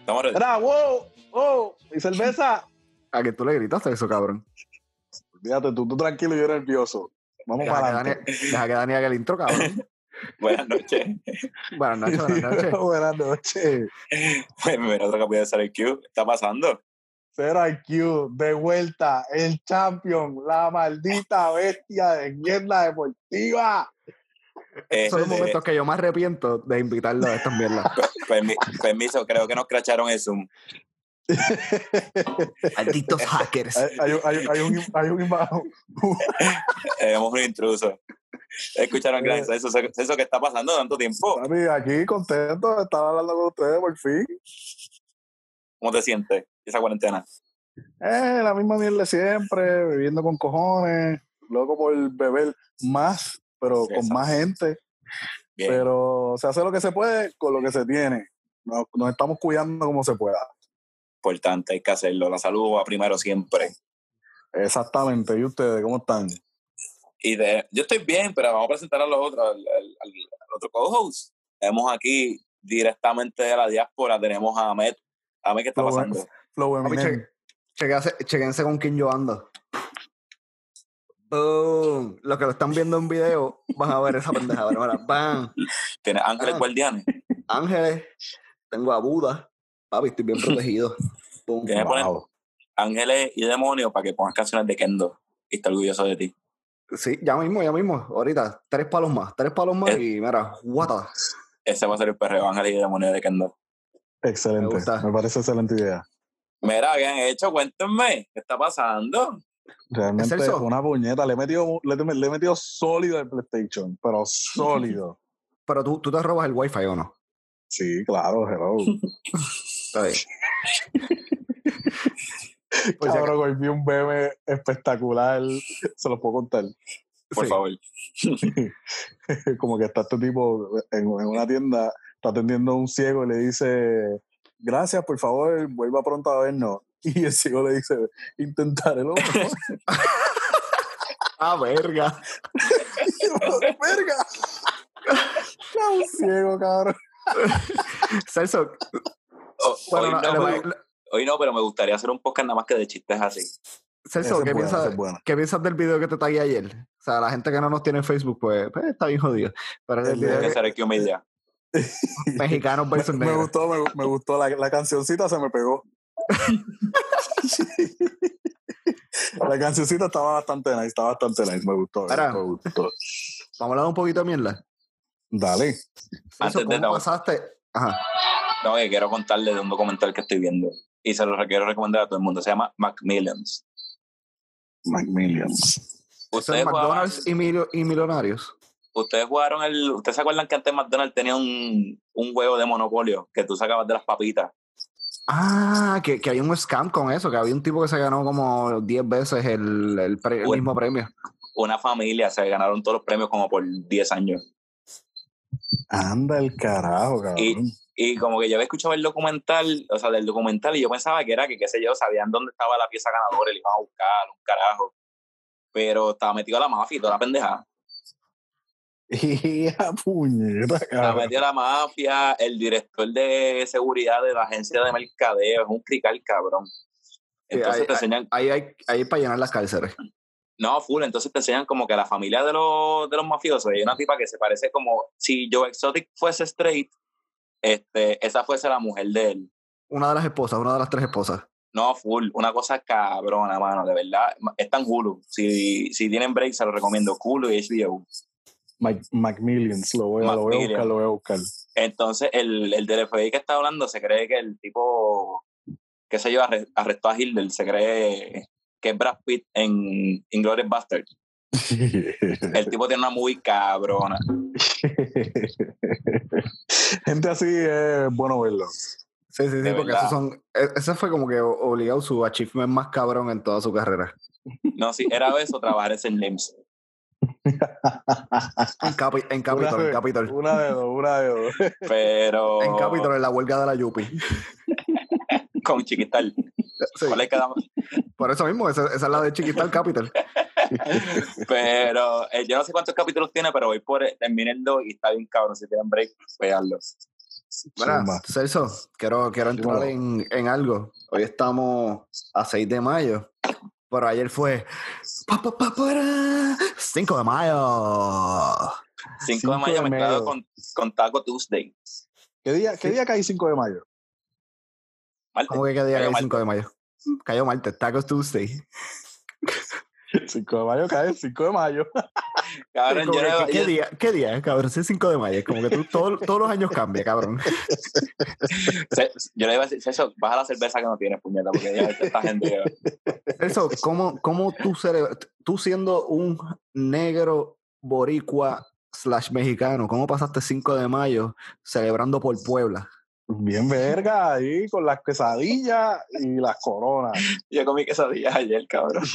Estamos ready. Era, wow, wow, mi cerveza. A que tú le gritaste eso, cabrón. Fíjate, tú, tú tranquilo y yo nervioso. Vamos Deja que, para adelante. deja que Dani haga el intro, cabrón. Buenas noches. Buenas noches, buenas noches. Buenas noches. Mira otro capítulo de Ser Q. ¿Qué está pasando? Cero IQ, de vuelta, el champion, la maldita bestia de mierda deportiva. Eh, Son los eh, momentos que yo más arrepiento de invitarlo a estas mierdas. permi- permiso, creo que nos cracharon el Zoom. Malditos hackers. Hay, hay un- hay, un- hay un, hay un imagen. Tenemos un intruso. Escucharon Eh. que eso, eso, eso que está pasando tanto tiempo. Aquí contento de estar hablando con ustedes por fin. ¿Cómo te sientes esa cuarentena? Eh, la misma mierda de siempre, viviendo con cojones, loco por beber más, pero con Exacto. más gente. Bien. Pero se hace lo que se puede con lo que se tiene. Nos, nos estamos cuidando como se pueda. Importante, hay que hacerlo. La salud va primero siempre. Exactamente. ¿Y ustedes cómo están? Y de, yo estoy bien, pero vamos a presentar a los otros, al, al- al- al otro co-host. Tenemos aquí directamente de la diáspora, tenemos a Ahmed. Ahmed, ¿qué está pasando? Flow Papi, Eminem. che- chequense, chequense con quién yo ando. Boom. Los que lo están viendo en video van a ver esa pendejada. Mira, bam. ¿Tienes ángeles Ah. guardianes? Ángeles. Tengo a Buda. Papi, estoy bien protegido. Boom. Tienes que poner Wow. ángeles y demonios para que pongas canciones de Kendo. Y está orgulloso de ti. Sí, ya mismo, ya mismo. Ahorita, tres palos más. Tres palos más y mira, guata. Ese va a ser el perreo, ángeles y demonios de Kendo. Excelente. Me gusta. Me parece excelente idea. Mira, ¿qué han hecho? Cuéntenme, ¿qué está pasando? Realmente Celso? una puñeta. Le he metido, le, le he metido sólido al PlayStation, pero sólido. Pero tú, tú te robas el wifi o no? sí, claro, hello. Está bien. Pues ya- Cabrón, hoy vi un bebé espectacular. Se los puedo contar. Por Sí. favor. Como que está este tipo en, en una tienda, está atendiendo a un ciego y le dice, gracias, por favor, vuelva pronto a vernos. Y el ciego le dice, intentaré lo mejor. Ah, verga. ¡Verga! Un ciego, cabrón. Celso, Oh, bueno, hoy, no, pero, hoy no, pero me gustaría hacer un podcast nada más que de chistes así. Celso, ¿qué buena, piensas, buena. ¿qué piensas del video que te tagué ayer? O sea, la gente que no nos tiene en Facebook, pues, pues, está bien jodido. Pero el El video que que- ser el Q Media. mexicanos versus Me, me gustó, me, me gustó. La, la cancioncita se me pegó. la cancioncita estaba bastante nice, estaba bastante nice. Me gustó, me Ahora. gustó, me gustó. Vamos a hablar un poquito de mierda. Dale. Antes de ¿cómo la- pasaste? Ajá. No, que quiero contarle de un documental que estoy viendo. Y se lo quiero recomendar a todo el mundo. Se llama Macmillions. Macmillions. Eso es Ustedes McDonald's y, mil- y Millonarios. Ustedes jugaron el. ¿Ustedes se acuerdan que antes McDonald's tenía un, un juego de monopolio que tú sacabas de las papitas? Ah, que, que hay un scam con eso, que había un tipo que se ganó como 10 veces el, el, pre- el Bueno. mismo premio. Una familia se ganaron todos los premios como por 10 años. Anda el carajo, cabrón. Y- Y como que yo había escuchado el documental, o sea, del documental, y yo pensaba que era que, qué sé yo, sabían dónde estaba la pieza ganadora y le iban a buscar, un carajo. Pero estaba metido la mafia y toda la pendeja. Y a puñeta, cabrón. metido la mafia, el director de seguridad de la agencia de mercadeo, es un crical cabrón. Entonces ahí- te enseñan, Ahí hay, ahí hay para llenar las cárceles. no, full, entonces te enseñan como que la familia de los, de los mafiosos, hay una tipa que se parece como si Joe Exotic fuese straight, este, esa fuese la mujer de él. Una de las esposas, una de las tres esposas. No, full, una cosa cabrona, mano, de verdad. Está en Hulu. Si, si tienen break, se lo recomiendo. Hulu y HBO. Mac- Macmillions, lo voy, a, lo voy a buscar, lo voy a buscar. Entonces, el, el del FBI que está hablando se cree que el tipo, qué sé yo, arre- arrestó a Hilder, se cree que es Brad Pitt en Inglourious Bastard. El tipo tiene una muy cabrona. Gente así es bueno verlo. Sí, sí, sí, De porque esos son, e- ese fue como que obligado su achievement más cabrón en toda su carrera. No, sí, era eso, trabajar en. James. En, Capi- en Capitol, una, en de, Capitol. una de dos, una de dos. Pero En Capitol, en la huelga de la Yupi. con Chiquital. Sí, ¿Cuál es cada por eso mismo, esa, esa es la de Chiquistal Capital. pero eh, yo no sé cuántos capítulos tiene, pero voy por terminé el 2 y está bien cabrón. Si tienen break, veanlo. Mira. Celso, quiero, quiero entrar en, en algo. Hoy estamos a 6 de mayo, pero ayer fue pa, pa, pa, para, 5 de mayo. 5 de 5 mayo mezclado con, con Taco Tuesday. ¿Qué día, qué Sí. día cae 5 de mayo? Martes. ¿Cómo que qué día cae martes. 5 de mayo? Cayó martes, Tacos Tuesday. 5 de mayo cae el 5 de mayo. Cabrón, que, ¿qué, yo- día, ¿Qué día es, cabrón? Sí, es 5 de mayo. Como que tú todo- todos los años cambia, cabrón. Yo le iba a decir, Celso, baja la cerveza que no tienes, puñeta, porque ya esta gente. Eso, ¿cómo, cómo tú, tú siendo un negro boricua slash mexicano, cómo pasaste 5 de mayo celebrando por Puebla? Bien verga ahí con las quesadillas y las coronas. Yo comí quesadillas ayer, cabrón.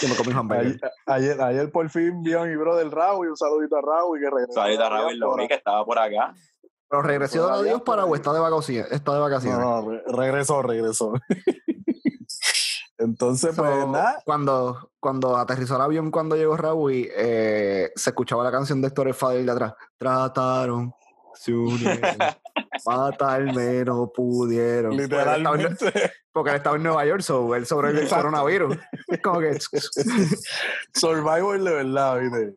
Yo me comí hamburger. ayer, ayer, ayer por fin vio a mi brother Raúl y un saludito a Raúl que regresó. Saludita a Raúl, vi que estaba por acá. ¿Pero regresó de diáspora por o está de vacaciones? Está de vacaciones. No, no, re- regresó, regresó. Entonces, So, pues nada. cuando, cuando aterrizó el avión, cuando llegó Raúl, eh, se escuchaba la canción de Héctor Father de atrás. Trataron, se unieron, matarme no pudieron. Porque él, estaba en, Literalmente, porque él estaba en Nueva York, so, él sobrevivió el coronavirus. Es como que... Survivor de verdad, ¿viste?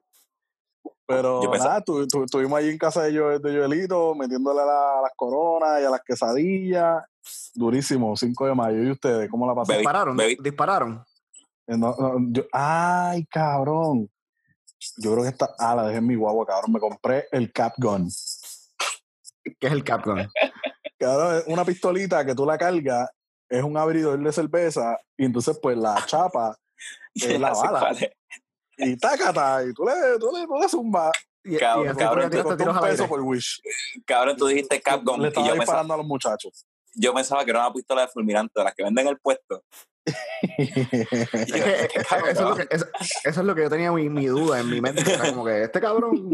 Pero nada, tu- tu- estuvimos allí en casa de, Joel, de Joelito, metiéndole a, la- a las coronas y a las quesadillas. Durísimo, 5 de mayo. ¿Y ustedes cómo la pasaron? Dispararon, dispararon. Eh, no, no, yo- ay, cabrón. Yo creo que esta. Ah, la dejé en mi guagua, cabrón. Me compré el Cap Gun. Que es el Capcom? Cabrón, es una pistolita que tú la cargas, es un abridor de cerveza, y entonces, pues la chapa es la Ya sé bala. Y tácata, y tú le, tú le, tú le zumbas. Y, Cabrón, y cabrón, que Te tiras un peso por Wish. Cabrón, tú dijiste Capcom Le y estaba yo pensaba, disparando a los muchachos. yo pensaba que era una pistola de fulminante, de las que venden en el puesto. Y Es yo, que, eh, ¿qué cabrón, eso, es lo que, eso, eso es lo que yo tenía mi, mi duda en mi mente. Era como que este cabrón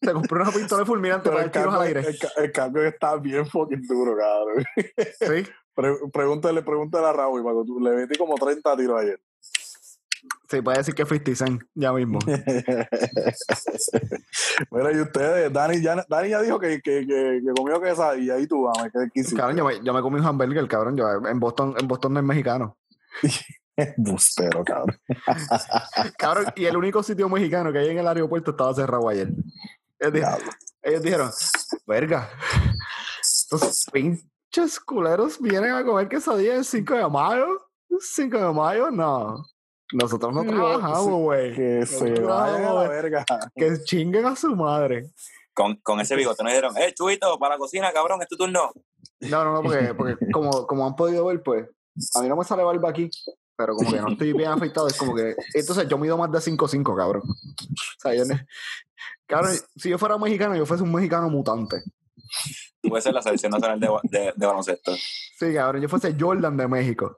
se compró una pistola fulminante para el tiros al cambio, aire. el, el cambio está bien fucking duro, cabrón. Sí, Pre- pregúntale, pregúntale a Raúl, Paco, tú le metí como 30 tiros ayer. sí, puede decir que 50 Cent ya mismo. Mira, y ustedes, Dani ya, Dani ya dijo que, que, que, que comió quesadilla y tú, quedé quisiste. Cabrón, yo me, yo me comí un hamburger, cabrón. Yo, en Boston, en Boston no es mexicano. Bustero, cabrón. Cabrón, y el único sitio mexicano que hay en el aeropuerto estaba cerrado ayer. Ellos, di- Diablo. ellos dijeron, verga, estos pinches culeros vienen a comer quesadilla el 5 de mayo. 5 de mayo, no. Nosotros no trabajamos, sí, güey. Que se Nosotros vayan a la verga. Que chinguen a su madre. Con, con ese bigote nos dijeron, eh, Chuito, para la cocina, cabrón, es tu turno. No, no, no, porque, porque como, como han podido ver, pues, a mí no me sale barba aquí, pero como que no estoy bien afeitado, es como que. Entonces yo mido más de 5'5, cabrón. O sea, yo ne- Cabrón, si yo fuera mexicano, yo fuese un mexicano mutante. Tú puedes ser la selección nacional de, de, de baloncesto. Sí, cabrón, yo fuese Jordan de México.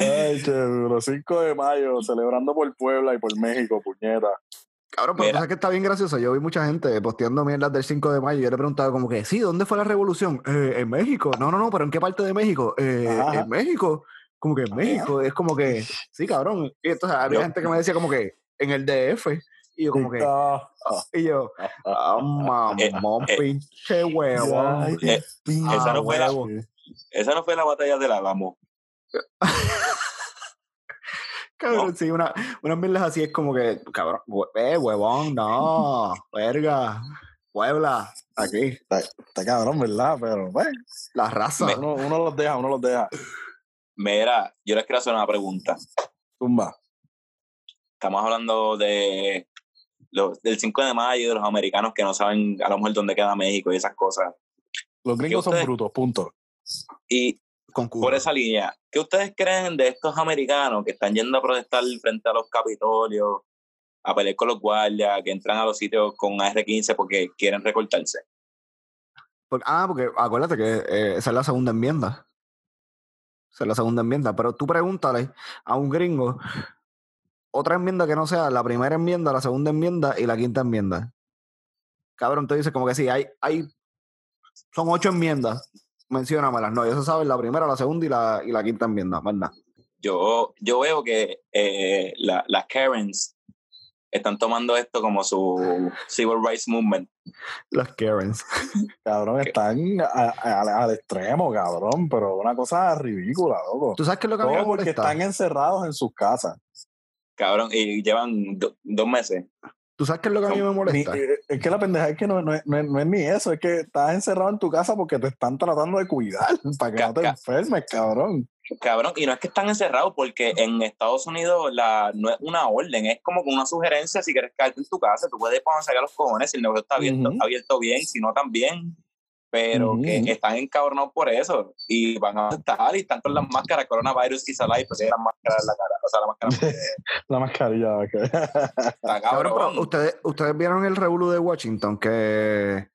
Ay, qué duro. 5 de mayo, celebrando por Puebla y por México, puñeta. Cabrón, pero Mira. sabes que está bien gracioso. Yo vi mucha gente posteando mierdas del 5 de mayo y yo le preguntaba como que, sí, ¿dónde fue la revolución? "Eh, en México. No, no, no, pero ¿en qué parte de México? "Eh, en México. Como que en México. Es como que, sí, cabrón. Y entonces había Yo- gente que me decía como que, en el DF. Y yo como que, Ah, y yo, ah, mamón, eh, pinche ay, Eh, pinche esa no fue la- huevo. Esa no fue la batalla del Álamo. Cabrón, sí, una, unas mierdas así es como que, cabrón, eh, huevón, no, verga, Puebla, aquí, Está, está cabrón, ¿verdad? Pero, bueno, la raza. Me- uno, uno los deja, uno los deja. Mira, yo les quiero hacer una pregunta. Tumba. Estamos hablando de los, del 5 de mayo, de los americanos que no saben a lo mejor dónde queda México y esas cosas. Los gringos son brutos, punto. Y por esa línea, ¿qué ustedes creen de estos americanos que están yendo a protestar frente a los capitolios, a pelear con los guardias, que entran a los sitios con AR-15 porque quieren recortarse? Porque- ah, porque acuérdate que eh, esa es la segunda enmienda. Esa es la segunda enmienda. Pero tú pregúntale a un gringo otra enmienda que no sea la primera enmienda, la segunda enmienda y la quinta enmienda. Cabrón, tú dices como que sí, hay, hay, son ocho enmiendas. Menciónamelas. No, eso sabes la primera, la segunda y la, y la quinta enmienda, ¿verdad? Yo, yo veo que eh, la- las Karens están tomando esto como su civil rights movement. Las Karens. Cabrón, están a- a- al extremo, cabrón, pero una cosa ridícula, loco. ¿Tú sabes qué es lo que Todo porque están encerrados en sus casas. Cabrón, y llevan do- dos meses. ¿Tú sabes qué es lo que a mí me Ni- molesta? eh, es que la pendeja es que no, no es- no es- no es ni eso, es que estás encerrado en tu casa porque te están tratando de cuidar para que Ca- no te enfermes, cabrón. Cabrón, y no es que están encerrados porque en Estados Unidos la, no es una orden, es como una sugerencia si quieres quedarte en tu casa, tú puedes cuando sacar los cojones si el negocio está abierto, Ujú. abierto bien, si no también, pero que están encabronados por eso y van a estar y están con las máscaras coronavirus y alive, pues las máscaras en la cara, o sea, la máscara La mascarilla. que- está Cabrón, cabrón. pero ustedes, ustedes vieron el revuelo de Washington que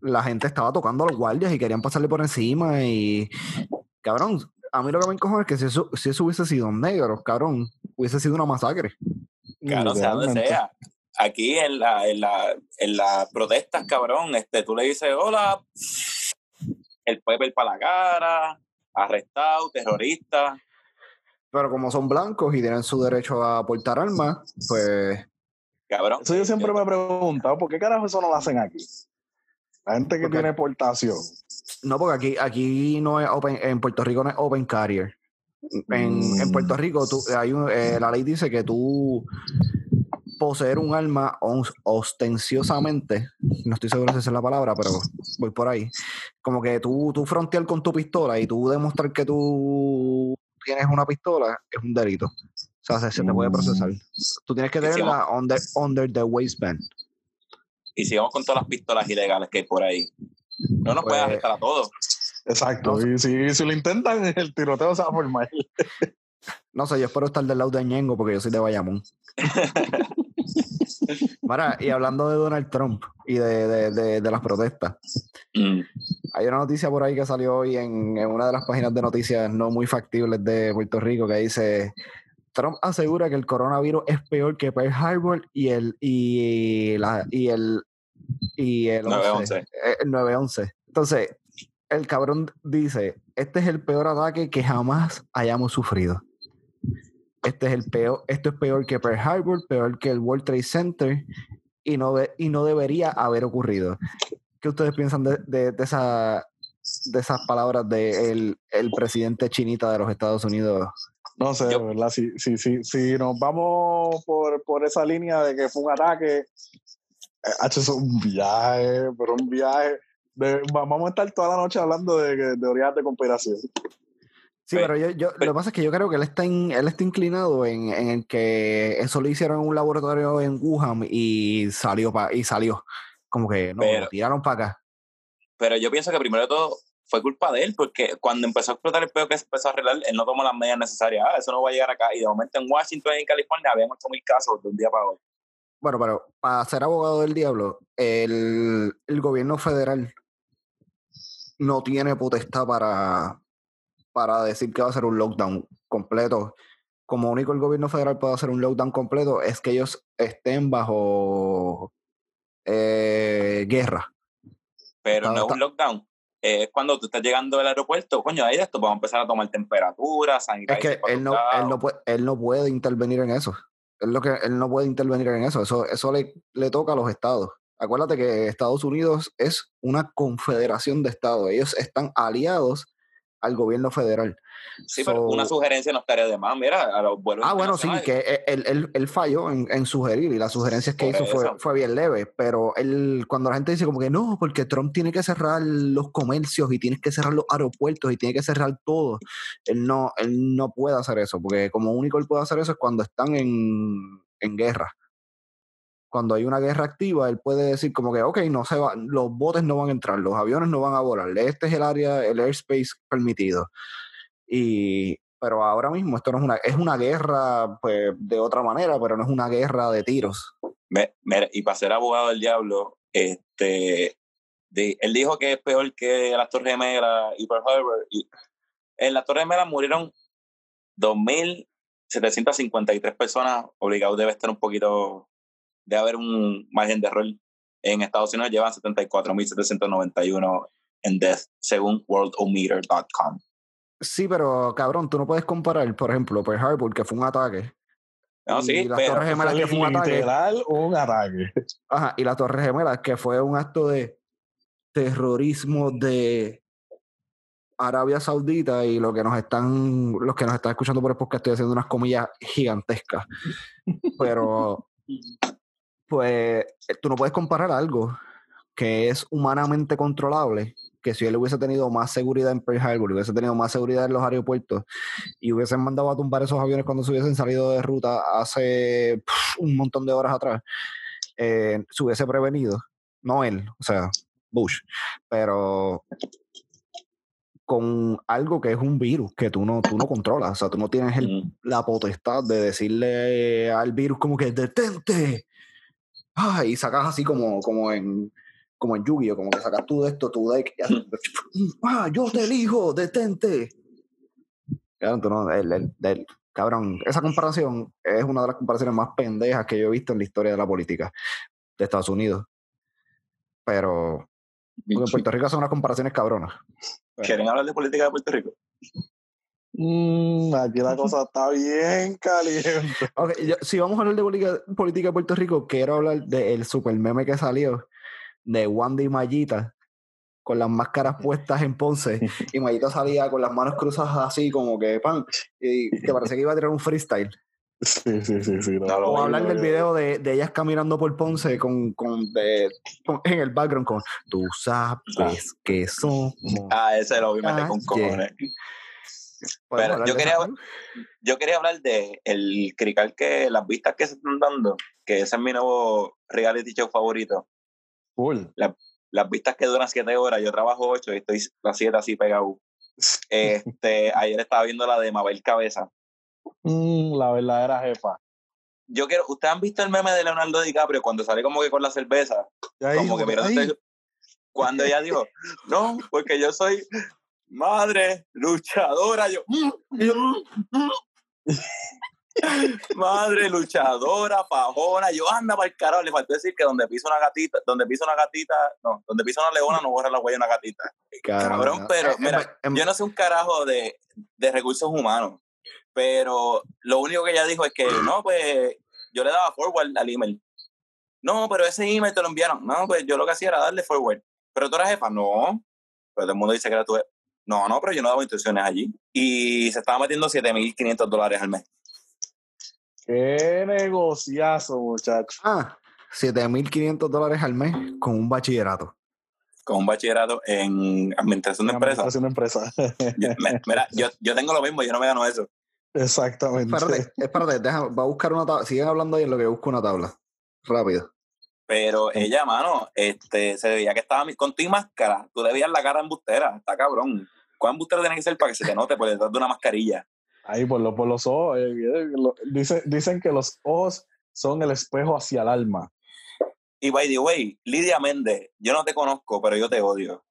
la gente estaba tocando a los guardias y querían pasarle por encima y cabrón, a mí lo que me encojona es que si eso, si eso hubiese sido negro, cabrón, hubiese sido una masacre. Cabrón, sea donde sea. Aquí en la, en la, en las protestas, cabrón, este, tú le dices hola, el pepper para la cara, arrestado, terrorista. Pero como son blancos y tienen su derecho a portar armas, pues Cabrón. Eso yo siempre me he preguntado, ¿por qué carajo eso no lo hacen aquí? La gente que Porque- tiene portación. no, porque aquí, aquí no es open, en Puerto Rico no es open carrier. En, en Puerto Rico tú, hay un- eh, la ley dice que tú poseer un arma os- ostenciosamente, no estoy seguro si esa es la palabra, pero voy por ahí, como que tú, tú frontear con tu pistola y tú demostrar que tú tienes una pistola es un delito. O sea, se, se te puede procesar. Tú tienes que tenerla under, under the waistband. Y sigamos con todas las pistolas ilegales que hay por ahí. No nos puede Pues- arrestar a todos. Exacto. Y si, si lo intentan, el tiroteo se va a formar. No sé, yo espero estar del lado de Ñengo porque yo soy de Bayamón. Mira, y hablando de Donald Trump y de, de- de- de las protestas, Mm. hay una noticia por ahí que salió hoy en, en una de las páginas de noticias no muy factibles de Puerto Rico que dice Trump asegura que el coronavirus es peor que Pearl Harbor y el y la y el y el 9/11. eh, el 911. Entonces, el cabrón dice, este es el peor ataque que jamás hayamos sufrido. Este es el peor, esto es peor que Pearl Harbor, peor que el World Trade Center y no, de- y no debería haber ocurrido. ¿Qué ustedes piensan de, de, de esa, de esas palabras del el presidente chinita de los Estados Unidos? No sé, Yo- ¿verdad? Si, si, si, si nos vamos por, por esa línea de que fue un ataque, eh, H, es un viaje, pero un viaje. de- va- vamos a estar toda la noche hablando de, que- de teorías de conspiración. Sí, Pe- pero yo, yo- lo que pasa es que yo creo que él está, in- él está inclinado en, en el que eso lo hicieron en un laboratorio en Wuhan y salió pa- y salió. Como que no, Pero- lo tiraron para acá. Pero yo pienso que primero de todo fue culpa de él, porque cuando empezó a explotar el pedo que se empezó a arreglar, él no tomó las medidas necesarias. Ah, eso no va a llegar acá. Y de momento en Washington y en California habían 8.000 casos de un día para otro. Bueno, pero para ser abogado del diablo, el, el gobierno federal no tiene potestad para, para decir que va a hacer un lockdown completo. Como único el gobierno federal puede hacer un lockdown completo es que ellos estén bajo eh, guerra. Pero no es un lockdown. Eh, Es cuando tú estás llegando al aeropuerto, coño, ahí esto, vamos a empezar a tomar temperatura, Es sanitizer que él no, él, no puede, él no puede intervenir en eso. Es lo que él no puede intervenir en eso. Eso, eso le, le toca a los estados. Acuérdate que Estados Unidos es una confederación de estados. Ellos están aliados al gobierno federal. Sí, pero una sugerencia no estaría de más. Mira, a los vuelos Ah, bueno, sí, que él, él- él falló en, en sugerir y las sugerencias que Por hizo fue, eso. fue bien leve, pero él, cuando la gente dice como que no, porque Trump tiene que cerrar los comercios y tiene que cerrar los aeropuertos y tiene que cerrar todo, él no, él no puede hacer eso, porque como único él puede hacer eso es cuando están en, en guerra. Cuando hay una guerra activa, él puede decir como que, ok, no se va, los botes no van a entrar, los aviones no van a volar, este es el área, el airspace permitido. Y, pero ahora mismo esto no es una, es una guerra pues, de otra manera, pero no es una guerra de tiros. Me- y para ser abogado del diablo, este, él dijo que es peor que las Torres Gemelas y Pearl Harbor. Y en las Torres Gemelas murieron 2.753 personas. Obligados debe estar un poquito, debe haber un margen de error. En Estados Unidos llevan 74.791 and death, según worldometer.com. Sí, pero cabrón, tú no puedes comparar, por ejemplo, Pearl Harbor, que fue un ataque. No, y sí, las pero Torres Gemelas, que fue un ataque. Un ataque. Ajá, y las Torres Gemelas, que fue un acto de terrorismo de Arabia Saudita y lo que nos están, los que nos están escuchando por el podcast, estoy haciendo unas comillas gigantescas. Pero, pues, tú no puedes comparar algo que es humanamente controlable, que si él hubiese tenido más seguridad en Pearl Harbor, hubiese tenido más seguridad en los aeropuertos y hubiesen mandado a tumbar esos aviones cuando se hubiesen salido de ruta hace pff, un montón de horas atrás, eh, se hubiese prevenido. No él, o sea, Bush, pero con algo que es un virus que tú no, tú no controlas, o sea, tú no tienes el, Mm. la potestad de decirle al virus como que detente. Ah, y sacas así como, como en como en Yu-Gi-Oh, como que sacas tú de esto, tu deck, y haces, ah, yo te elijo, detente. Tú no, el- el- el- cabrón, esa comparación es una de las comparaciones más pendejas que yo he visto en la historia de la política de Estados Unidos. Pero porque en Puerto Rico hacen unas comparaciones cabronas. ¿Quieren hablar de política de Puerto Rico? Mm, aquí la cosa está bien caliente. Ok, yo- si vamos a hablar de política, política de Puerto Rico, quiero hablar del super meme que salió de Wanda y Mayita con las máscaras puestas en Ponce y Mayita salía con las manos cruzadas así como que pan y que parece que iba a tirar un freestyle. Sí, sí, sí, sí. No O hablar del vi. video de, de ellas caminando por Ponce con, con, de- con- en el background con tú sabes que somos. Ah, ese lo vi con Ah, cojones. ¿Podemos Pero yo quería-? Yo quería hablar de el crical que, las vistas que se están dando, que ese es mi nuevo reality show favorito. Las vistas que duran siete horas, yo trabajo ocho y estoy las siete así pegado. Este, ayer estaba viendo la de Mabel Cabeza. Mm, la verdadera jefa. Yo quiero, ¿ustedes han visto el meme de Leonardo DiCaprio cuando sale como que con la cerveza? Ahí, como que mirando cuando ella dijo, no, porque yo soy madre, luchadora, yo, "Mm", "Mm, mm". madre, luchadora, fajona, yo anda para el carajo, le faltó decir que donde pisa una gatita, donde pisa una gatita, no, donde pisa una leona no borra la huella de una gatita. Cabrón, pero Eh, mira, em- yo no sé un carajo de, de recursos humanos, pero lo único que ella dijo es que, no, pues yo le daba forward al email. No, pero ese email te lo enviaron. No, pues yo lo que hacía era darle forward. Pero tú eras jefa. No. Pero todo el mundo dice que era tu jefa. No, no, pero yo no daba instrucciones allí. Y se estaba metiendo 7.500 dólares al mes. Qué negociazo, muchacho. Ah, 7.500 dólares al mes con un bachillerato. Con un bachillerato en administración de empresas. Administración de empresa. Yo- me- Mira, yo, yo tengo lo mismo, yo no me gano eso. Exactamente. Espérate, espérate, deja, va a buscar una tabla. Siguen hablando ahí en lo que busco una tabla. Rápido. Pero ella, mano, este, se veía que estaba con tu y máscara. Tú le veías la cara embustera. Está cabrón. ¿Cuán embustera tiene que ser para que se te note por detrás de una mascarilla? Ahí por, lo- por los ojos. eh, eh, lo- dicen, dicen que los ojos son el espejo hacia el alma. Y by the way, Lidia Méndez, yo no te conozco, pero yo te odio.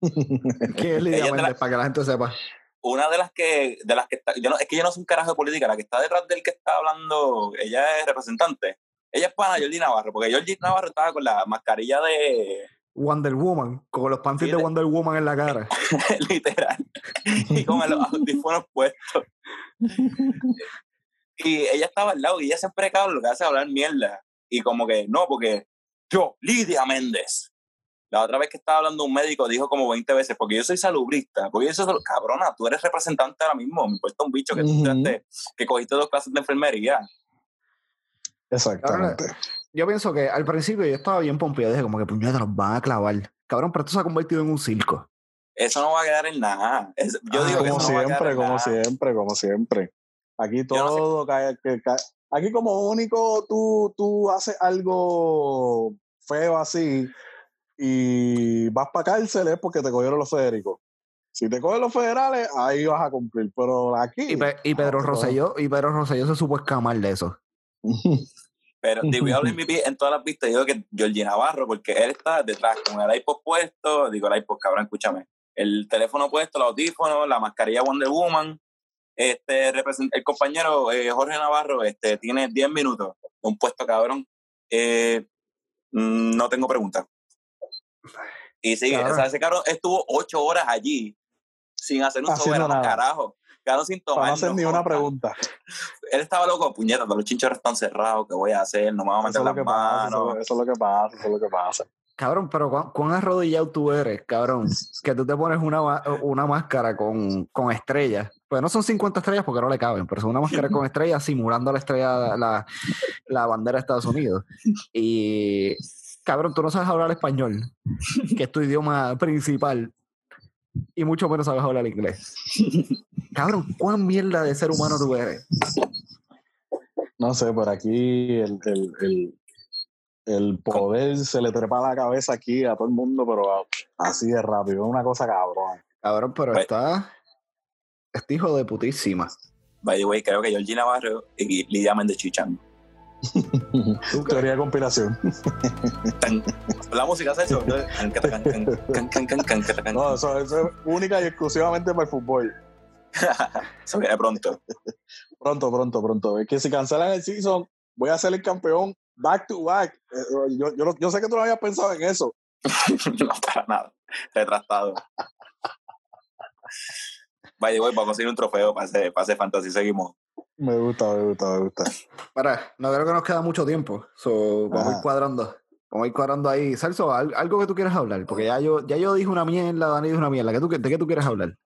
¿Qué es Lidia Méndez? Para que la gente sepa. Una de las que, de las que está, yo no, es que yo no soy un carajo de política, la que está detrás del que está hablando, ella es representante. Ella es pana Jordi Navarro, porque Jordi Navarro estaba con la mascarilla de Wonder Woman, con los panties de de- Wonder Woman en la cara. literal y con los audífonos puestos. Y ella estaba al lado y ella siempre cabrón lo que hace es hablar mierda. Y como que, no, porque yo, Lidia Méndez. La otra vez que estaba hablando un médico dijo como 20 veces, porque yo soy salubrista, porque yo soy, sal- cabrona, tú eres representante ahora mismo, me importa un bicho que tú Ujú. estudiaste- que cogiste dos clases de enfermería. Exactamente. Yo pienso que al principio yo estaba bien pompeado. Dije, como que puñeta, nos van a clavar. Cabrón, pero esto se ha convertido en un circo. Eso no va a quedar en nada. Es- yo Ah, digo que como eso no va a siempre, como nada. siempre, como siempre. Aquí Yo no sé- todo cae, que cae- Aquí como único tú, tú haces algo feo así y vas para cárcel es porque te cogieron los federicos. Si te cogen los federales, ahí vas a cumplir. Pero aquí... Y, Pe- y Pedro no, Rosselló, y Pedro Rosselló se supo escamar de eso. Pero The Real MVP en todas las pistas, yo digo que Georgie Navarro, porque él está detrás con el iPod puesto, digo el iPod, cabrón, escúchame, el teléfono puesto, el audífono, la mascarilla Wonder Woman, este, el compañero eh, Jorge Navarro este, tiene 10 minutos, un puesto cabrón, Eh, no tengo preguntas. Y sí, o sea, ese cabrón estuvo ocho horas allí sin hacer un soberano carajo. Quedaron sin Para tomar. no hacer ni una pregunta. Él estaba loco, puñeta, todos los chinchorros están cerrados, ¿qué voy a hacer? No me voy a meter las que pasa, eso, manos. eso es lo que pasa, eso es lo que pasa. Cabrón, pero ¿cuán, cuán arrodillado tú eres, cabrón? Que tú te pones una, una máscara con, con estrellas. Pues no son 50 estrellas porque no le caben, pero son una máscara con estrellas simulando la estrella, la, la bandera de Estados Unidos. Y, cabrón, tú no sabes hablar español, que es tu idioma principal, y mucho menos sabes hablar inglés. Cabrón, ¿cuán mierda de ser humano tú eres? No sé, por aquí el, el, el, el poder se le trepa a la cabeza aquí a todo el mundo, pero así de rápido. Es una cosa cabrón. Cabrón, pero Pues- está... Este hijo de putísima. By the way, creo que Georgina Navarro y Lidia Méndez Chichan. Teoría de compilación. la música se ha hecho. no, eso, es única y exclusivamente para el fútbol. eso viene pronto. Pronto, pronto, pronto. Es que si cancelan el season, voy a ser el campeón back to back. Eh, yo, yo, sé que tú no habías pensado en eso. no, para nada. Retrasado. Vaya, voy para conseguir un trofeo para ese, para ese fantasy. Seguimos. Me gusta, me gusta, me gusta. Para, no creo que nos queda mucho tiempo. So, vamos a ir cuadrando. Vamos a ir cuadrando ahí. Al- algo que tú quieras hablar. Porque ya yo, ya yo dije una mierda, Dani dijo una mierda. ¿Qué tú, ¿De qué tú quieres hablar?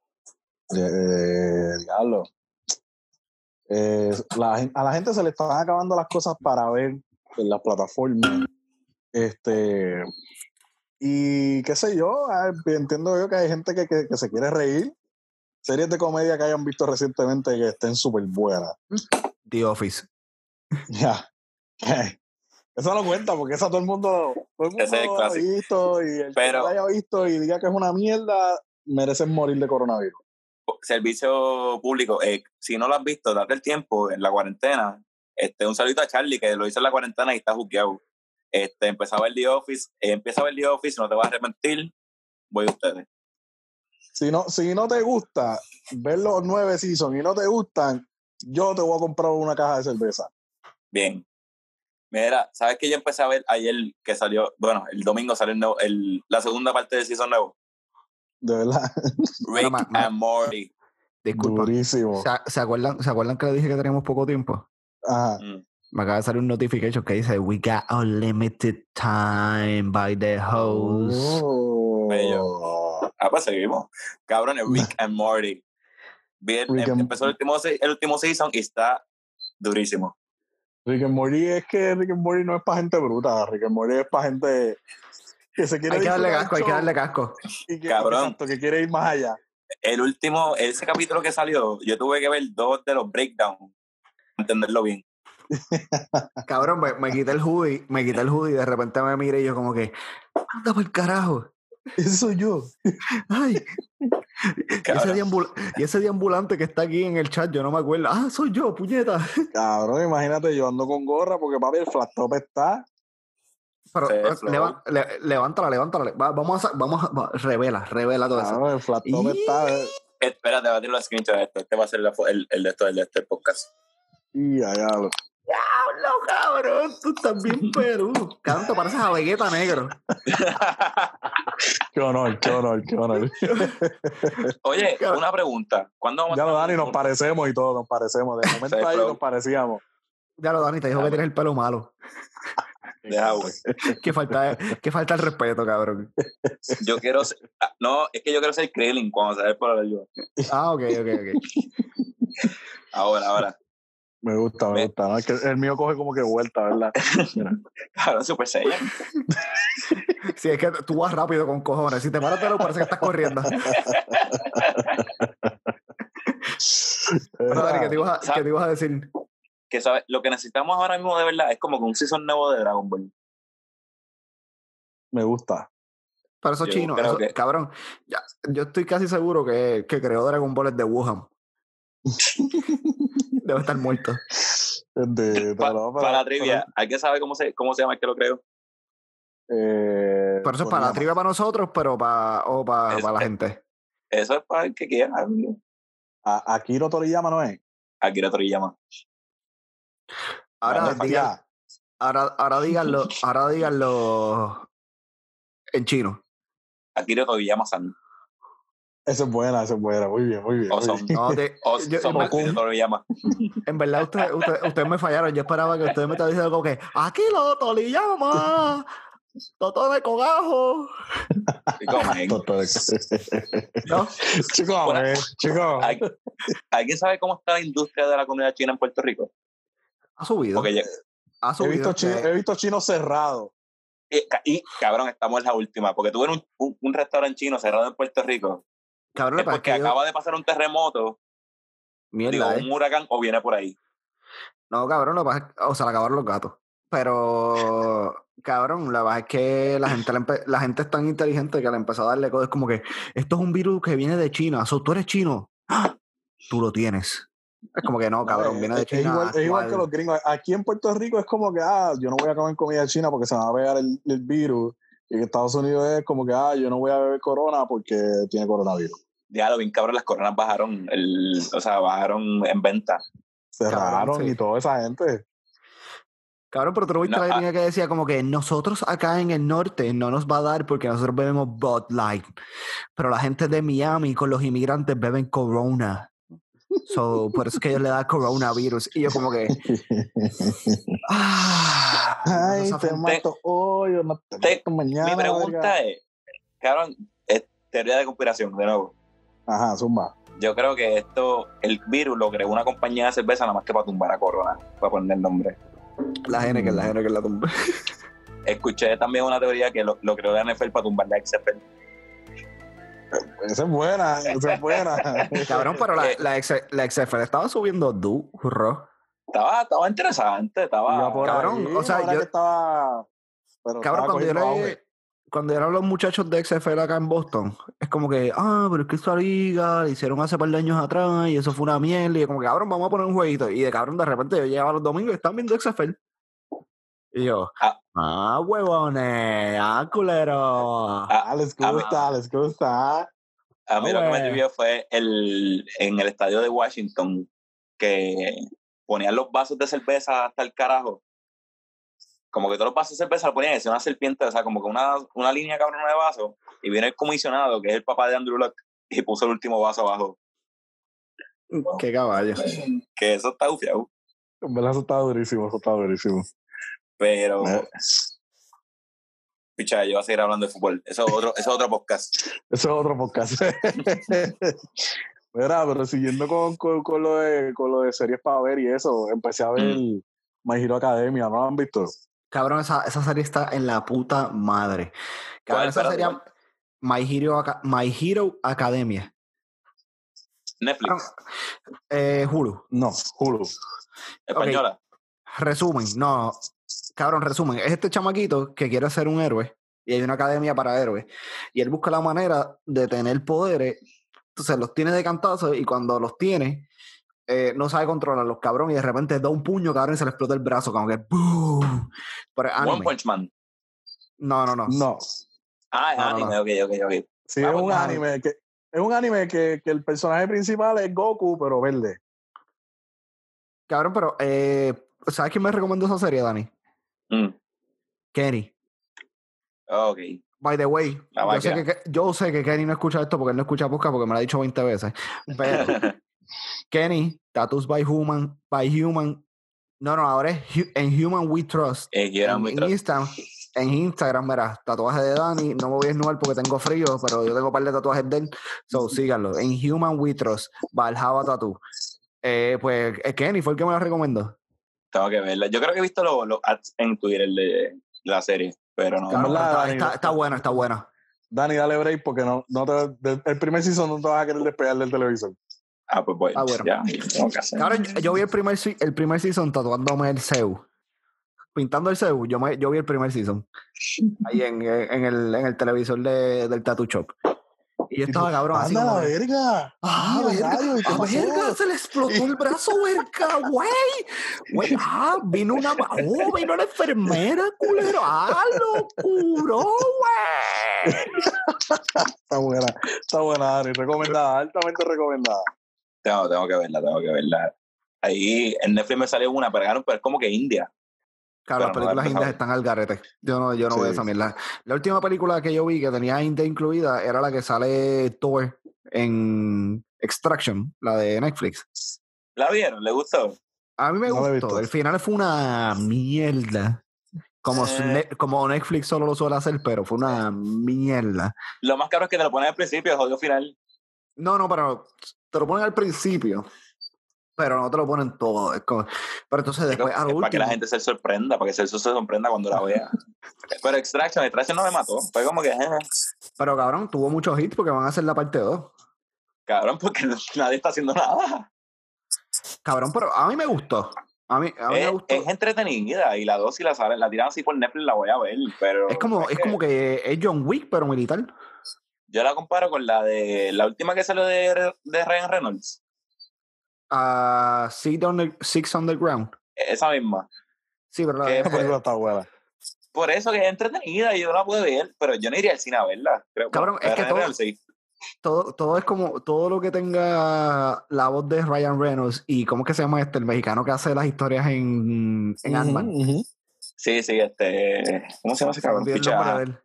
Eh, diablo. Eh, la a la gente se le están acabando las cosas para ver en las plataformas. Este. Y qué sé yo, entiendo yo que hay gente que, que- que se quiere reír. Series de comedia que hayan visto recientemente que estén súper buenas. The Office. Ya. Eso no cuenta porque esa todo el mundo, todo el mundo Ese es el lo ha visto y el Pero- que lo haya visto y diga que es una mierda, merecen morir de coronavirus. Servicio público. eh, si no lo has visto, date el tiempo en la cuarentena. Este, un saludito a Charlie que lo hizo en la cuarentena y está juqueado. Este, empezó a ver The Office. eh, empieza a ver The Office, no te vas a arrepentir. Voy a ustedes. Si no, si no te gusta ver los nueve seasons y no te gustan, yo te voy a comprar una caja de cerveza. Bien. Mira, ¿sabes que yo empecé a ver ayer que salió, bueno, el domingo salió el nuevo- el- la segunda parte del season nuevo? De verdad. Rick and Morty. Disculpa. Durísimo. ¿Se, se acuerdan, ¿Se acuerdan que le dije que teníamos poco tiempo? Ajá. Mm. Me acaba de salir un notification que dice We got unlimited time by the host. Oh. Bello. Ah, pues seguimos. Cabrón, Rick and Morty. Bien, Rick em- and- empezó el último, se- el último season y está durísimo. Rick and Morty es que Rick and Morty no es para gente bruta. Rick and Morty es para gente que se quiere Hay que darle casco, hay que darle casco. y que, Cabrón. exacto, que quiere ir más allá. El último, ese capítulo que salió, yo tuve que ver dos de los breakdowns para entenderlo bien. Cabrón, me, me quité el hoodie, me quité el hoodie y de repente me miré y yo como que, anda por el carajo. Ese soy yo. Ay. Y ese, Cabrón. deambul- y ese deambulante que está aquí en el chat, yo no me acuerdo. Ah, soy yo, puñeta. Cabrón, imagínate yo ando con gorra porque papi el flat top está. Pero Sí, le- levántala, levántala. Va- vamos a, vamos a, va, revela, revela todo eso. Cabrón, el flat top Y- está. eh, Espérate, va a tener los screenshots de esto. Este va a ser el, el de esto, el de este podcast. Y allá lo. Diablo, cabrón, tú estás bien Perú. Cabrón, te pareces a Vegeta negro. Qué honor, qué honor, qué honor. Oye, Cabrón. una pregunta. ¿Cuándo vamos Ya a lo Dani, nos parecemos y todo, nos parecemos. De momento ahí nos parecíamos. Ya lo Dani te dijo que tienes el pelo malo. Deja, güey. Que falta, que falta el respeto, cabrón. Yo quiero ser, ah, no, es que yo quiero ser Krillin cuando se ve por el yo. Ah, ok, ok, ok. Ahora, ahora. Me gusta, me gusta. ¿no? Es que el mío coge como que vuelta, ¿verdad? Cabrón, Super Saiyan. Si es que tú vas rápido con cojones. Si te paras de lo parece que estás corriendo. Pero Dani, ¿qué te ibas a, qué te ibas a decir? Que lo que necesitamos ahora mismo de verdad es como que un season nuevo de Dragon Ball. Me gusta. Pero eso Yo chino, creo eso- que- cabrón. ya, yo estoy casi seguro que, que creó Dragon Ball es de Wuhan. Debe estar muerto. De, Pa- pero- para la trivia, ¿alguien sabe cómo se, cómo se llama el que lo creó? Eh, Pero eso es para la Toriyama. trivia para nosotros, pero para, o para, para la gente. Eso es para el que quiera. A- Akiro Toriyama no es. Akira Toriyama. Ahora, digan, ahora, ahora díganlo, ahora díganlo en chino. Akira Toriyama-san. Esa es buena, esa es buena. Muy bien, muy bien. O muy son, bien. No, te- yo- en verdad, ustedes usted, ustedes me fallaron. Yo esperaba que ustedes me estaban diciendo como que aquí lo Toriyama, Totó de cogajo. ¿No? Chicos, a ver, chicos. ¿al- ¿Alguien sabe cómo está la industria de la comunidad china en Puerto Rico? Ha subido. Porque ya- Ha He visto, chi- este, he visto chinos cerrados. y, ca- y, cabrón, estamos en la última. Porque tuve un, un, un restaurante chino cerrado en Puerto Rico. Cabrón, Es porque yo- acaba de pasar un terremoto, digo, Mierda, eh. un huracán o viene por ahí. No, cabrón, lo pasa o sea, le acabaron los gatos. Pero, cabrón, la verdad es que la gente, la gente es tan inteligente que le empezó a darle cosas como que esto es un virus que viene de China. So, tú eres chino. ¡Ah! Tú lo tienes. Es como que no, cabrón, No, viene es, de es China. igual, es igual que los gringos. Aquí en Puerto Rico es como que, ah, yo no voy a comer comida china porque se me va a pegar el, el virus. Y en Estados Unidos es como que, ah, yo no voy a beber corona porque tiene coronavirus. Ya lo bien cabrón, las coronas bajaron, el, o sea, bajaron en venta. Cerraron sí. y toda esa gente. Cabrón, pero tú no ah. línea que decía como que nosotros acá en el norte no nos va a dar porque nosotros bebemos Bud Light. Pero la gente de Miami con los inmigrantes beben Corona. So, por eso es que ellos le da coronavirus. Y yo como que... Ah, Ay, te mato hoy te mato mañana. Mi pregunta verga. es, cabrón, es teoría de conspiración, de nuevo. Ajá, zumba. Yo creo que esto, el virus lo creó una compañía de cerveza nada más que para tumbar a Corona, para poner el nombre. La gente que la gente que la tumba. Escuché también una teoría que lo, lo creó la NFL para tumbar la XFL. Esa es buena, esa es buena. Cabrón, pero la, la, X- la XFL estaba subiendo duro. Estaba, estaba interesante, estaba... Por cabrón, ahí, o sea, yo- estaba. Pero Cabrón, estaba cuando yo, auge. cuando eran los muchachos de XFL acá en Boston, es como que, ah, pero es que esta liga la hicieron hace par de años atrás y eso fue una mierda. Y como que, cabrón, vamos a poner un jueguito. Y de cabrón, de repente yo llegaba los domingos y están viendo XFL. Y yo, Ah. Ah, huevones, ah, culero. Ah, les Ah, gusta, les gusta. A mí Ah, lo que me trivió fue el, en el estadio de Washington que ponían los vasos de cerveza hasta el carajo. Como que todos los vasos de cerveza lo ponían hacía una serpiente, o sea, como que una, una línea cabrona de vasos. Y viene el comisionado, que es el papá de Andrew Luck, y puso el último vaso abajo. Qué caballo. Que eso está ufiado. En verdad, eso está durísimo, eso está durísimo. Pero, Eh. picha, yo voy a seguir hablando de fútbol. Eso es otro, eso es otro podcast. Eso es otro podcast. Mira, pero siguiendo con, con, con lo de, con lo de series para ver y eso, empecé a ver My Hero Academia, ¿no lo han visto? Cabrón, esa, esa serie está en la puta madre. Cabrón, ¿Cuál? esa serie My Hero, My Hero Academia. Netflix, Eh, Hulu. No, Hulu. española. Resumen, no, cabrón, resumen. Es este chamaquito que quiere ser un héroe y hay una academia para héroes. Y él busca la manera de tener poderes, entonces los tiene de cantazo y cuando los tiene, eh, no sabe controlarlos, cabrón, y de repente da un puño, cabrón, y se le explota el brazo, como que ¡boom! Pero es One anime. Punch Man. No, no, no. No. Ah, es No, no, anime, ok, ok, ok. Sí, Ah, es pues, un anime que es un anime que, que el personaje principal es Goku, pero verde. Cabrón, pero, eh, ¿sabes quién me recomendó esa serie, Dani? Mm, Kenny. ok. By the way, yo sé, que, yo sé que Kenny no escucha esto porque él no escucha podcast porque me lo ha dicho 20 veces. Pero Kenny, Tattoos by Human, by Human. No, no, ahora es Hu- en Human We Trust. En, Instagram, en Instagram, verás, tatuaje de Dani. No me voy a desnudar porque tengo frío, pero yo tengo un par de tatuajes de él. So, síganlo. En Human We Trust, Valhalla Tattoo. Eh, pues eh, Kenny fue el que me lo recomendó. Tengo que verla. Yo creo que he visto los, los ads en Twitter de la serie, pero no. Está, Dani, está, no- está buena, está buena. Dani, dale break porque no, no te, el primer season no te vas a querer despegar del televisor. Ah, pues bueno. Ah, bueno. Ya, tengo que hacer. Cabrón, yo, yo vi el primer, el primer season tatuándome el CEU. Pintando el CEU, yo, me- yo vi el primer season. Ahí en, en el, en el televisor de- del Tattoo Shop. Y yo estaba cabrón así ¡Anda como la verga! ¡Ah, verga! rayos, ¿y qué ¡Ah, verga! ¡Se le explotó el brazo, verga! ¡Güey! ¡Güey! ¡Ah! Vino una... ¡Oh! Vino la enfermera, culero! ¡Ah, lo curó, güey! Está buena, está buena, Dani. Recomendada, altamente recomendada. Tengo, tengo que verla, tengo que verla. Ahí en Netflix me salió una, pero, pero es como que India. Claro, las películas indias están al garete. Yo no, yo no veo Sí. esa mierda. La última película que yo vi que tenía India incluida era la que sale Thor en Extraction, la de Netflix. ¿La vieron? ¿Le gustó? A mí me No gustó. El final fue una mierda. Como, Eh. Como Netflix solo lo suele hacer, pero fue una mierda. Lo más caro es que te lo ponen al principio, el jodido final. No, no, pero te lo ponen al principio. Pero no te lo ponen todo. es como- Pero entonces después, a lo para que la gente se sorprenda, para que se sorprenda cuando la vea. Pero Extraction, Extraction no me mató. Fue como que, eh, Pero cabrón, tuvo muchos hits porque van a hacer la parte 2. cabrón, porque nadie está haciendo nada. Cabrón, pero a mí me gustó. A mí, a mí me gustó. es entretenida y la dos si la salen, la tiran así por Netflix la voy a ver, pero Es como, es como que es John Wick, pero militar. yo la comparo con la de la última que salió de, de Ryan Reynolds, a Six, Under- Six Underground. esa misma. Sí, pero la ¿Qué de- Esa película está buena. Por eso que es entretenida y yo la puedo ver, pero yo no iría al cine a verla. Creo, Cabrón, bueno, es que todo- Reynolds sí. todo, todo es como, todo lo que tenga la voz de Ryan Reynolds y cómo que se llama este, el mexicano que hace las historias en, en Ant-Man. Ujú, ujú. Sí, sí, este. ¿Cómo se llama ese cabrón?